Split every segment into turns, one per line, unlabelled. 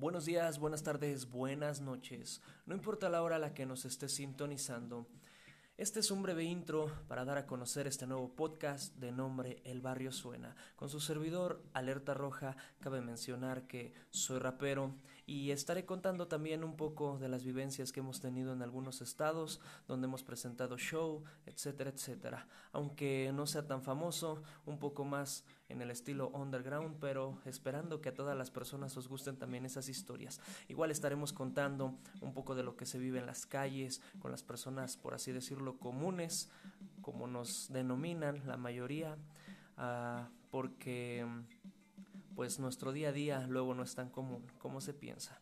Buenos días, buenas tardes, buenas noches. No importa la hora a la que nos estés sintonizando. Este es un breve intro para dar a conocer este nuevo podcast de nombre El Barrio Suena. Con su servidor Alerta Roja, cabe mencionar que soy rapero y estaré contando también un poco de las vivencias que hemos tenido en algunos estados donde hemos presentado show, etcétera, etcétera. Aunque no sea tan famoso, un poco más en el estilo underground, pero esperando que a todas las personas os gusten también esas historias. Igual estaremos contando un poco de lo que se vive en las calles, con las personas, por así decirlo, comunes, como nos denominan la mayoría, uh, porque pues nuestro día a día luego no es tan común como se piensa.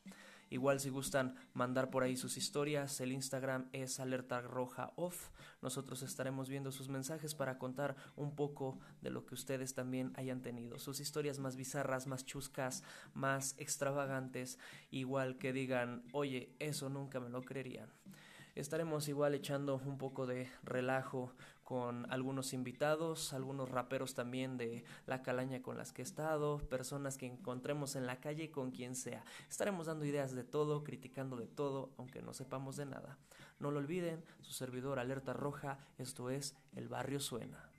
Igual si gustan mandar por ahí sus historias, el Instagram es alerta roja off. Nosotros estaremos viendo sus mensajes para contar un poco de lo que ustedes también hayan tenido. Sus historias más bizarras, más chuscas, más extravagantes. Igual que digan, oye, eso nunca me lo creerían. Estaremos igual echando un poco de relajo con algunos invitados, algunos raperos también de la calaña con las que he estado, personas que encontremos en la calle con quien sea. Estaremos dando ideas de todo, criticando de todo, aunque no sepamos de nada. No lo olviden, su servidor Alerta Roja, esto es El Barrio Suena.